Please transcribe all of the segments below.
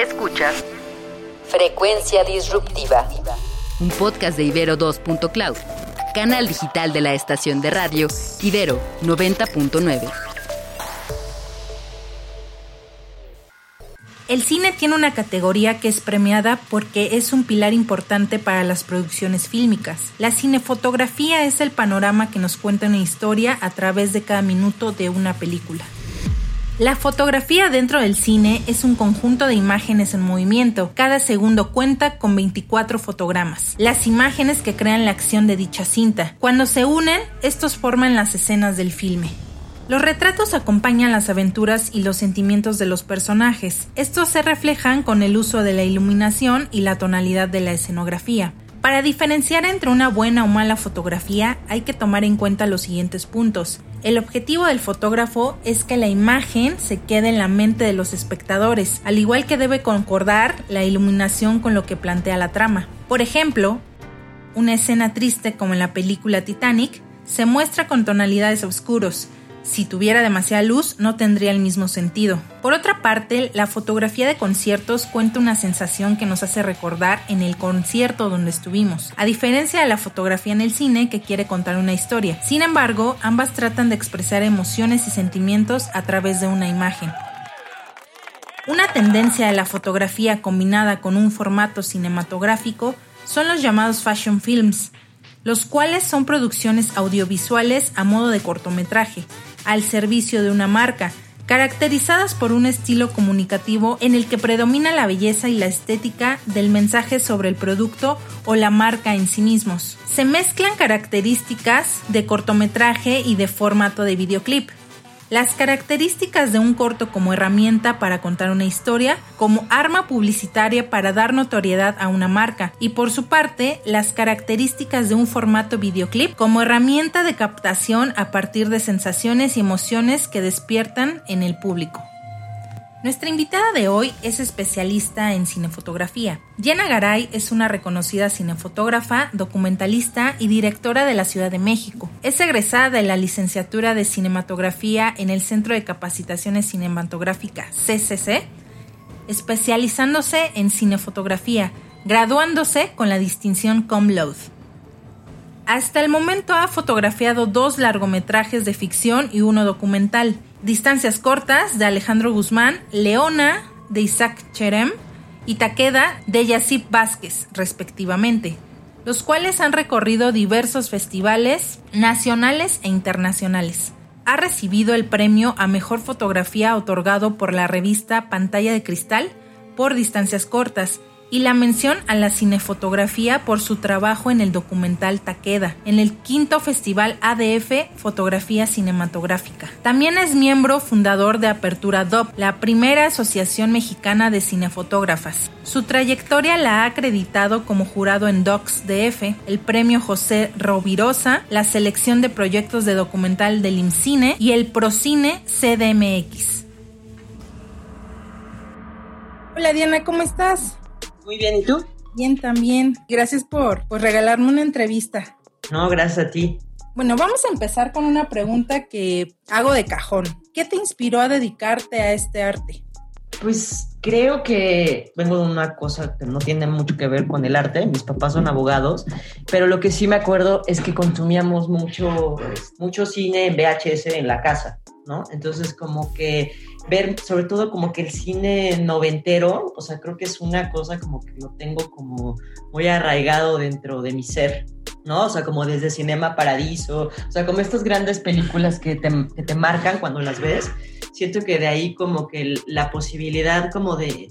Escuchas Frecuencia Disruptiva, un podcast de Ibero 2.cloud, canal digital de la estación de radio Ibero 90.9. El cine tiene una categoría que es premiada porque es un pilar importante para las producciones fílmicas. La cinefotografía es el panorama que nos cuenta una historia a través de cada minuto de una película. La fotografía dentro del cine es un conjunto de imágenes en movimiento. Cada segundo cuenta con 24 fotogramas, las imágenes que crean la acción de dicha cinta. Cuando se unen, estos forman las escenas del filme. Los retratos acompañan las aventuras y los sentimientos de los personajes. Estos se reflejan con el uso de la iluminación y la tonalidad de la escenografía. Para diferenciar entre una buena o mala fotografía hay que tomar en cuenta los siguientes puntos. El objetivo del fotógrafo es que la imagen se quede en la mente de los espectadores, al igual que debe concordar la iluminación con lo que plantea la trama. Por ejemplo, una escena triste como en la película Titanic se muestra con tonalidades oscuros, si tuviera demasiada luz no tendría el mismo sentido. Por otra parte, la fotografía de conciertos cuenta una sensación que nos hace recordar en el concierto donde estuvimos, a diferencia de la fotografía en el cine que quiere contar una historia. Sin embargo, ambas tratan de expresar emociones y sentimientos a través de una imagen. Una tendencia de la fotografía combinada con un formato cinematográfico son los llamados fashion films, los cuales son producciones audiovisuales a modo de cortometraje, al servicio de una marca, caracterizadas por un estilo comunicativo en el que predomina la belleza y la estética del mensaje sobre el producto o la marca en sí mismos. Se mezclan características de cortometraje y de formato de videoclip. Las características de un corto como herramienta para contar una historia, como arma publicitaria para dar notoriedad a una marca y por su parte las características de un formato videoclip como herramienta de captación a partir de sensaciones y emociones que despiertan en el público. Nuestra invitada de hoy es especialista en cinefotografía. Jenna Garay es una reconocida cinefotógrafa, documentalista y directora de la Ciudad de México. Es egresada de la licenciatura de cinematografía en el Centro de Capacitaciones Cinematográficas CCC, especializándose en cinefotografía, graduándose con la distinción Cum Laude. Hasta el momento ha fotografiado dos largometrajes de ficción y uno documental Distancias cortas de Alejandro Guzmán, Leona de Isaac Cherem y Taqueda de Yacip Vázquez, respectivamente, los cuales han recorrido diversos festivales nacionales e internacionales. Ha recibido el premio a Mejor Fotografía otorgado por la revista Pantalla de Cristal por Distancias Cortas y la mención a la cinefotografía por su trabajo en el documental Taqueda, en el quinto Festival ADF Fotografía Cinematográfica. También es miembro fundador de Apertura DOP, la primera asociación mexicana de cinefotógrafas. Su trayectoria la ha acreditado como jurado en Docs DF, el premio José Rovirosa, la selección de proyectos de documental del IMCINE y el Procine CDMX. Hola Diana, ¿cómo estás? Muy bien, ¿y tú? Bien, también. Gracias por, regalarme una entrevista. No, gracias a ti. Bueno, vamos a empezar con una pregunta que hago de cajón. ¿Qué te inspiró a dedicarte a este arte? Pues creo que vengo de una cosa que no tiene mucho que ver con el arte. Mis papás son abogados, pero lo que sí me acuerdo es que consumíamos mucho, mucho cine en VHS en la casa, ¿no? Entonces como que ver sobre todo como que el cine noventero, o sea, creo que es una cosa como que lo tengo como muy arraigado dentro de mi ser, ¿no? O sea, como desde Cinema Paradiso, o sea, como estas grandes películas que te, que te marcan cuando las ves, siento que de ahí como que la posibilidad como de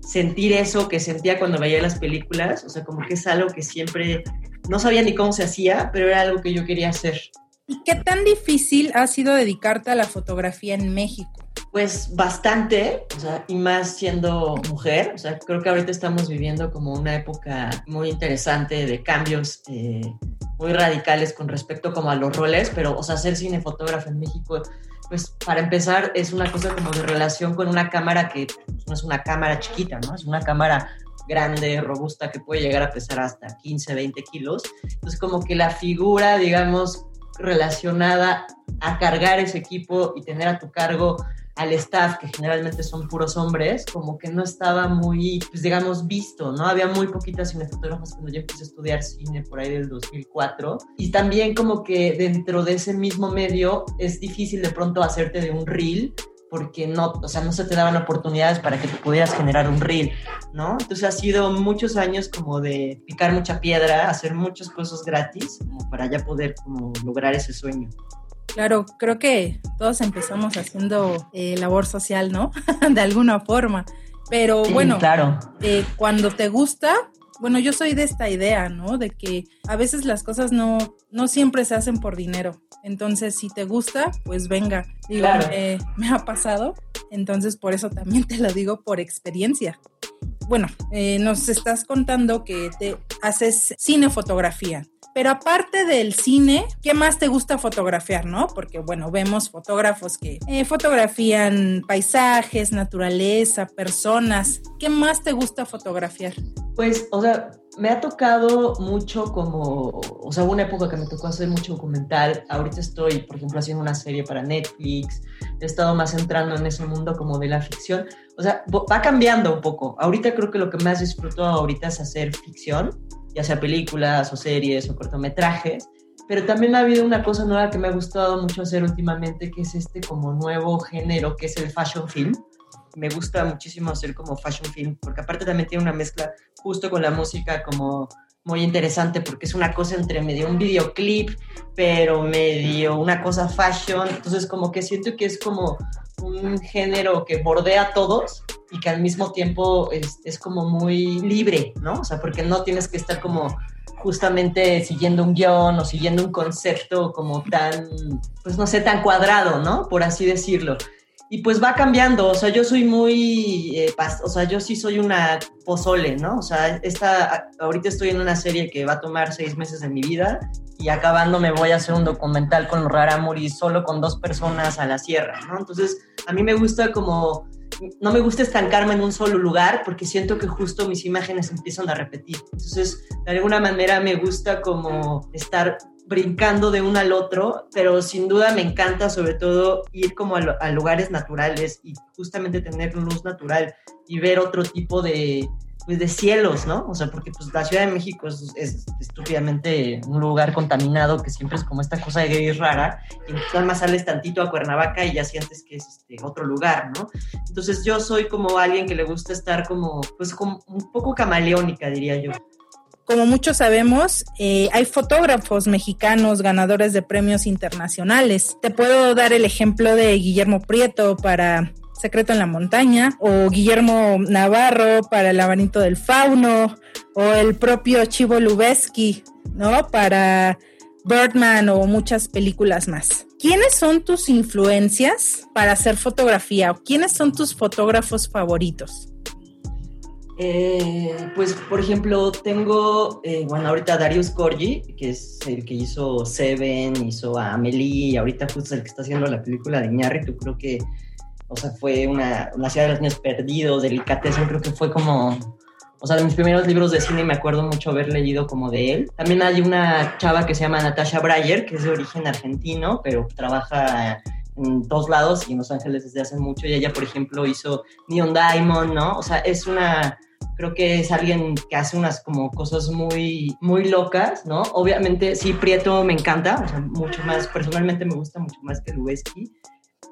sentir eso que sentía cuando veía las películas, o sea, como que es algo que siempre no sabía ni cómo se hacía, pero era algo que yo quería hacer. ¿Y qué tan difícil ha sido dedicarte a la fotografía en México? Pues bastante, o sea, y más siendo mujer, o sea, creo que ahorita estamos viviendo como una época muy interesante de cambios eh, muy radicales con respecto como a los roles, pero, o sea, ser cinefotógrafo en México, pues para empezar es una cosa como de relación con una cámara que pues, no es una cámara chiquita, ¿no? Es una cámara grande, robusta, que puede llegar a pesar hasta 15, 20 kilos. Entonces, como que la figura, digamos, relacionada a cargar ese equipo y tener a tu cargo al staff, que generalmente son puros hombres, como que no estaba muy, pues digamos, visto, ¿no? Había muy poquitas cinefotógrafas cuando yo empecé a estudiar cine por ahí del 2004. Y también como que dentro de ese mismo medio es difícil de pronto hacerte de un reel porque no, o sea, no se te daban oportunidades para que tú pudieras generar un reel, ¿no? Entonces ha sido muchos años como de picar mucha piedra, hacer muchas cosas gratis, como para ya poder como lograr ese sueño. Claro, creo que todos empezamos haciendo eh, labor social, ¿no? de alguna forma. Pero bueno, claro. Eh, cuando te gusta, bueno, yo soy de esta idea, ¿no? De que a veces las cosas no, no siempre se hacen por dinero. Entonces, si te gusta, pues venga. Digo, me ha pasado. Entonces, por eso también te lo digo por experiencia. Bueno, eh, nos estás contando que te haces cinefotografía. Pero aparte del cine, ¿qué más te gusta fotografiar, no? Porque, bueno, vemos fotógrafos que eh, fotografían paisajes, naturaleza, personas. ¿Qué más te gusta fotografiar? Pues, o sea, me ha tocado mucho como, o sea, una época que me tocó hacer mucho documental. Ahorita estoy, por ejemplo, haciendo una serie para Netflix. He estado más entrando en ese mundo como de la ficción. O sea, va cambiando un poco. Ahorita creo que lo que más disfruto ahorita es hacer ficción ya sea películas o series o cortometrajes, pero también ha habido una cosa nueva que me ha gustado mucho hacer últimamente, que es este como nuevo género, que es el fashion film. Me gusta muchísimo hacer como fashion film, porque aparte también tiene una mezcla justo con la música como muy interesante, porque es una cosa entre medio un videoclip, pero medio una cosa fashion, entonces como que siento que es como un género que bordea a todos y que al mismo tiempo es, es, como muy libre, ¿no? O sea, porque no tienes que estar como justamente siguiendo un guion o siguiendo un concepto como tan, pues no sé, tan cuadrado, ¿no? Por así decirlo. Y pues va cambiando, o sea, yo soy muy, eh, o sea, yo sí soy una pozole, ¿no? O sea, esta, ahorita estoy en una serie que va a tomar seis meses de mi vida y acabando me voy a hacer un documental con Raramuri solo con dos personas a la sierra, ¿no? Entonces, a mí me gusta como, no me gusta estancarme en un solo lugar porque siento que justo mis imágenes empiezan a repetir. Entonces, de alguna manera me gusta como estar brincando de uno al otro, pero sin duda me encanta sobre todo ir como a, lugares naturales y justamente tener luz natural y ver otro tipo de, pues, de cielos, ¿no? O sea, porque pues la Ciudad de México es, estúpidamente un lugar contaminado que siempre es como esta cosa de gris rara y nada más sales tantito a Cuernavaca y ya sientes que es este, otro lugar, ¿no? Entonces yo soy como alguien que le gusta estar como, pues como un poco camaleónica, diría yo como muchos sabemos, eh, hay fotógrafos mexicanos ganadores de premios internacionales. Te puedo dar el ejemplo de Guillermo Prieto para Secreto en la Montaña, o Guillermo Navarro para El laberinto del fauno, o el propio Chivo Lubeski, ¿no? Para Birdman o muchas películas más. ¿Quiénes son tus influencias para hacer fotografía o quiénes son tus fotógrafos favoritos? Eh, pues, por ejemplo, tengo, eh, bueno, ahorita Darius Corgi, que es el que hizo Seven, hizo a Amelie, y ahorita justo el que está haciendo la película de Iñárritu, creo que, o sea, fue una, una ciudad de los niños perdidos, Delicatessen, creo que fue como, o sea, de mis primeros libros de cine me acuerdo mucho haber leído como de él. También hay una chava que se llama Natasha Breyer, que es de origen argentino, pero trabaja en todos lados y en Los Ángeles desde hace mucho. Y ella, por ejemplo, hizo Neon Diamond, ¿no? O sea, es una creo que es alguien que hace unas como cosas muy, muy locas, ¿no? Obviamente, sí, Prieto me encanta, o sea, mucho más, personalmente me gusta mucho más que Lubeski.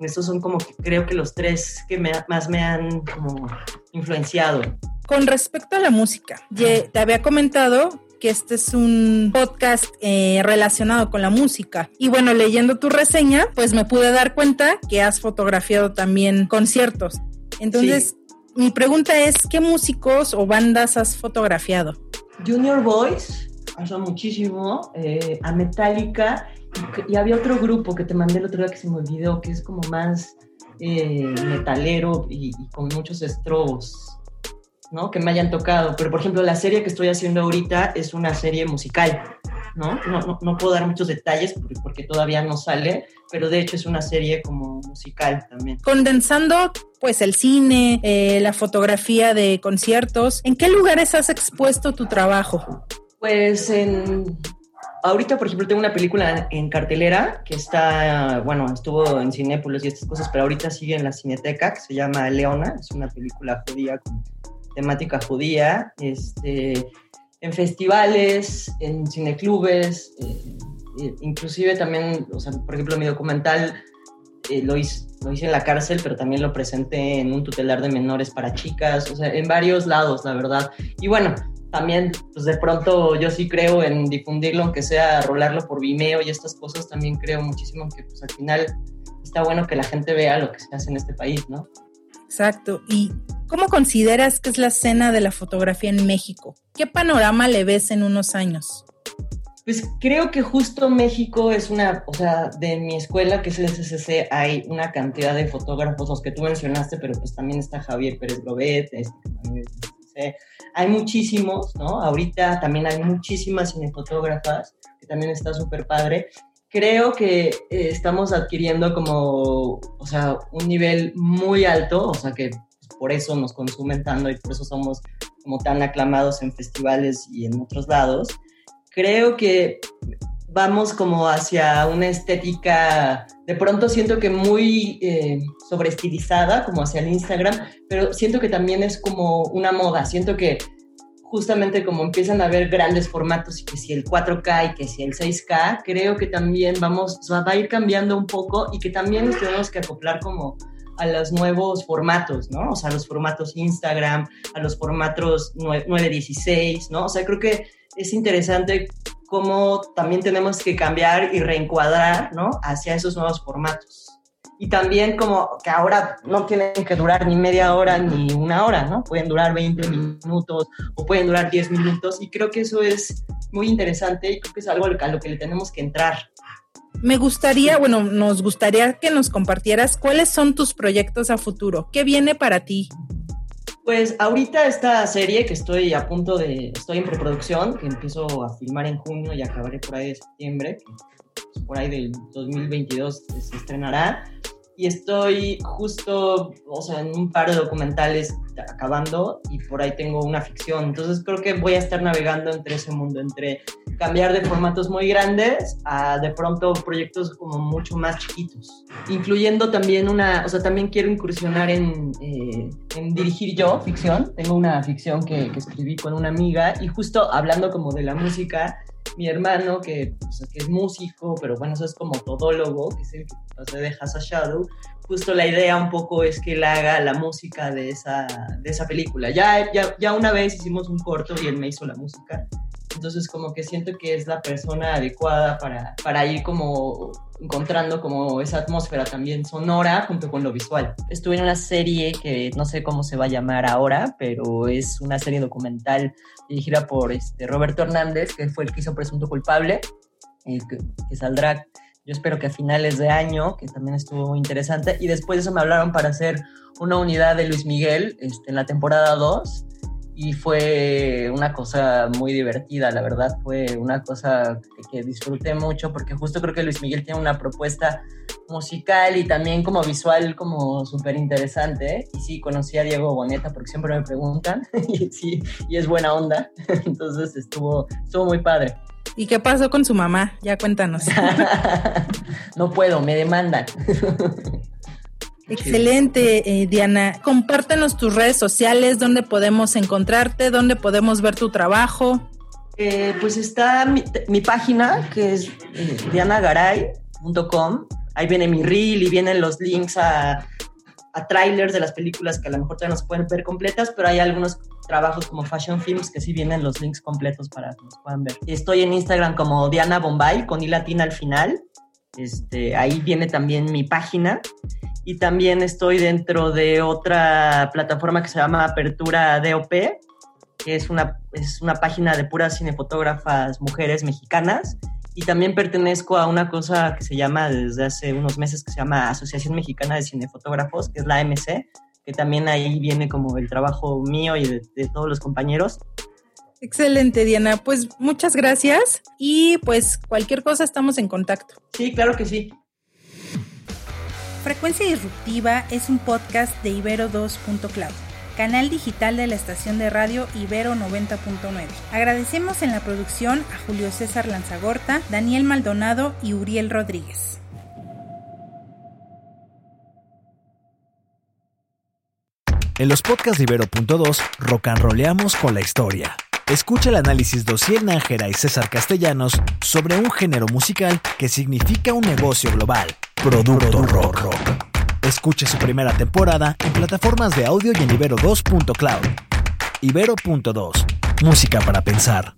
Estos son como que creo que los tres que más me han como influenciado. Con respecto a la música, te había comentado que este es un podcast eh, relacionado con la música. Y bueno, leyendo tu reseña, pues me pude dar cuenta que has fotografiado también conciertos. Entonces, mi pregunta es, ¿qué músicos o bandas has fotografiado? Junior Boys, hace muchísimo, eh, a Metallica, y, había otro grupo que te mandé el otro día que se me olvidó, que es como más eh, metalero y, y, con muchos estrobos, ¿no? Que me hayan tocado. Pero, por ejemplo, la serie que estoy haciendo ahorita es una serie musical. ¿no? No, no, puedo dar muchos detalles porque, todavía no sale, pero de hecho es una serie como musical también. Condensando pues el cine, eh, la fotografía de conciertos, ¿en qué lugares has expuesto tu trabajo? Pues en ahorita, por ejemplo, tengo una película en cartelera que está, bueno, estuvo en Cinépolis y estas cosas, pero ahorita sigue en la Cineteca, que se llama Leona, es una película judía con temática judía, este, en festivales, en cineclubes, eh, eh, inclusive también, o sea, por ejemplo, mi documental eh, lo, hice, lo hice en la cárcel, pero también lo presenté en un tutelar de menores para chicas, o sea, en varios lados, la verdad. Y bueno, también, pues de pronto yo sí creo en difundirlo, aunque sea rolarlo por Vimeo y estas cosas, también creo muchísimo que pues al final está bueno que la gente vea lo que se hace en este país, ¿no? Exacto. ¿Y cómo consideras que es la escena de la fotografía en México? ¿Qué panorama le ves en unos años? Pues creo que justo México es una, o sea, de mi escuela, que es el SCC, hay una cantidad de fotógrafos, los que tú mencionaste, pero pues también está Javier Pérez Lobet, este, hay muchísimos, ¿no? Ahorita también hay muchísimas cinefotógrafas, que también está súper padre. Creo que eh, estamos adquiriendo como, o sea, un nivel muy alto, o sea, que por eso nos consumen tanto y por eso somos como tan aclamados en festivales y en otros lados creo que vamos como hacia una estética, de pronto siento que muy eh, sobreestilizada, como hacia el Instagram, pero siento que también es como una moda, siento que justamente como empiezan a haber grandes formatos y que si el 4K y que si el 6K, creo que también vamos, va a ir cambiando un poco y que también nos tenemos que acoplar como a los nuevos formatos, ¿no? O sea, a los formatos Instagram, a los formatos 916, ¿no? O sea, creo que es interesante cómo también tenemos que cambiar y reencuadrar, ¿no? Hacia esos nuevos formatos. Y también como que ahora no tienen que durar ni media hora ni una hora, ¿no? Pueden durar 20 minutos o pueden durar 10 minutos y creo que eso es muy interesante y creo que es algo a lo que le tenemos que entrar. Me gustaría, bueno, nos gustaría que nos compartieras cuáles son tus proyectos a futuro. ¿Qué viene para ti? Pues ahorita esta serie que estoy a punto de, estoy en preproducción, que empiezo a filmar en junio y acabaré por ahí de septiembre, pues por ahí del 2022 se estrenará y estoy justo, o sea, en un par de documentales acabando y por ahí tengo una ficción. Entonces creo que voy a estar navegando entre ese mundo, entre cambiar de formatos muy grandes a de pronto proyectos como mucho más chiquitos, incluyendo también una, o sea, también quiero incursionar en, eh, en dirigir yo ficción. Tengo una ficción que, que escribí con una amiga y justo hablando como de la música, mi hermano, que, es músico, pero bueno, eso es como todólogo, que es el que hace de Hasa Shadow, justo la idea un poco es que él haga la música de esa, de esa película. Ya, ya, ya una vez hicimos un corto y él me hizo la música, entonces como que siento que es la persona adecuada para, para ir como encontrando como esa atmósfera también sonora junto con lo visual. Estuve en una serie que no sé cómo se va a llamar ahora, pero es una serie documental dirigida por este Roberto Hernández, que fue el que hizo Presunto Culpable, eh, que, saldrá yo espero que a finales de año, que también estuvo muy interesante. Y después de eso me hablaron para hacer una unidad de Luis Miguel este, en la temporada 2 y fue una cosa muy divertida, la verdad, fue una cosa que, disfruté mucho porque justo creo que Luis Miguel tiene una propuesta musical y también como visual como súper interesante. Y sí, conocí a Diego Boneta porque siempre me preguntan y sí, y es buena onda, entonces estuvo, estuvo muy padre. ¿Y qué pasó con su mamá? Ya cuéntanos. no puedo, me demandan. Excelente, eh, Diana. Compártenos tus redes sociales, dónde podemos encontrarte, dónde podemos ver tu trabajo. Eh, pues está mi, página, que es eh, dianagaray.com. Ahí viene mi reel y vienen los links a, a trailers de las películas que a lo mejor todavía no se pueden ver completas, pero hay algunos trabajos como Fashion Films que sí vienen los links completos para que los puedan ver. Estoy en Instagram como Diana Bombay con i latina al final. Este, ahí viene también mi página y también estoy dentro de otra plataforma que se llama Apertura DOP, que es una, es una página de puras cinefotógrafas mujeres mexicanas. Y también pertenezco a una cosa que se llama desde hace unos meses, que se llama Asociación Mexicana de Cinefotógrafos, que es la AMC, que también ahí viene como el trabajo mío y de, de todos los compañeros. Excelente, Diana. Pues muchas gracias y pues cualquier cosa estamos en contacto. Sí, claro que sí. Frecuencia Disruptiva es un podcast de Ibero2.cloud. canal digital de la estación de radio Ibero 90.9. Agradecemos en la producción a Julio César Lanzagorta, Daniel Maldonado y Uriel Rodríguez. En los podcasts de Ibero.2, rock and roleamos con la historia. Escucha el análisis de Ociel Nájera y César Castellanos sobre un género musical que significa un negocio global, Producto Rock. Escuche su primera temporada en plataformas de audio y en Ibero2.cloud. Ibero.2, música para pensar.